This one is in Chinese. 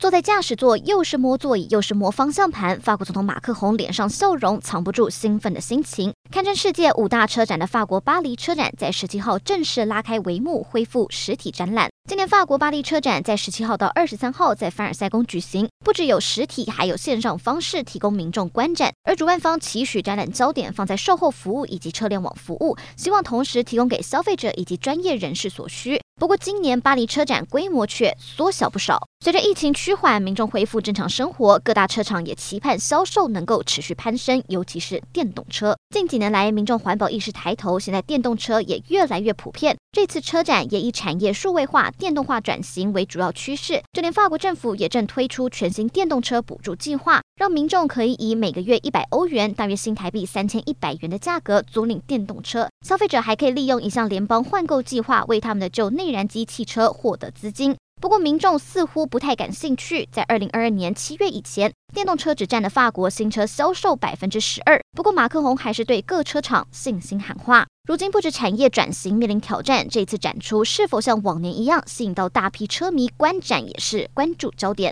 坐在驾驶座，又是摸座椅，又是摸方向盘。法国总统马克宏脸上笑容藏不住兴奋的心情。堪称世界五大车展的法国巴黎车展，在十七号正式拉开帷幕，恢复实体展览。今年法国巴黎车展在十七号到二十三号在凡尔赛宫举行，不只有实体，还有线上方式提供民众观展。而主办方期许展览焦点放在售后服务以及车联网服务，希望同时提供给消费者以及专业人士所需。不过，今年巴黎车展规模却缩小不少。随着疫情趋缓，民众恢复正常生活，各大车厂也期盼销售能够持续攀升，尤其是电动车。近几年来，民众环保意识抬头，现在电动车也越来越普遍。这次车展也以产业数位化、电动化转型为主要趋势。就连法国政府也正推出全新电动车补助计划，让民众可以以每个月一百欧元（大约新台币三千一百元）的价格租赁电动车。消费者还可以利用一项联邦换购计划，为他们的旧内燃机汽车获得资金。不过，民众似乎不太感兴趣。在二零二二年七月以前，电动车只占了法国新车销售百分之十二。不过，马克宏还是对各车厂信心喊话。如今，不止产业转型面临挑战，这次展出是否像往年一样吸引到大批车迷观展，也是关注焦点。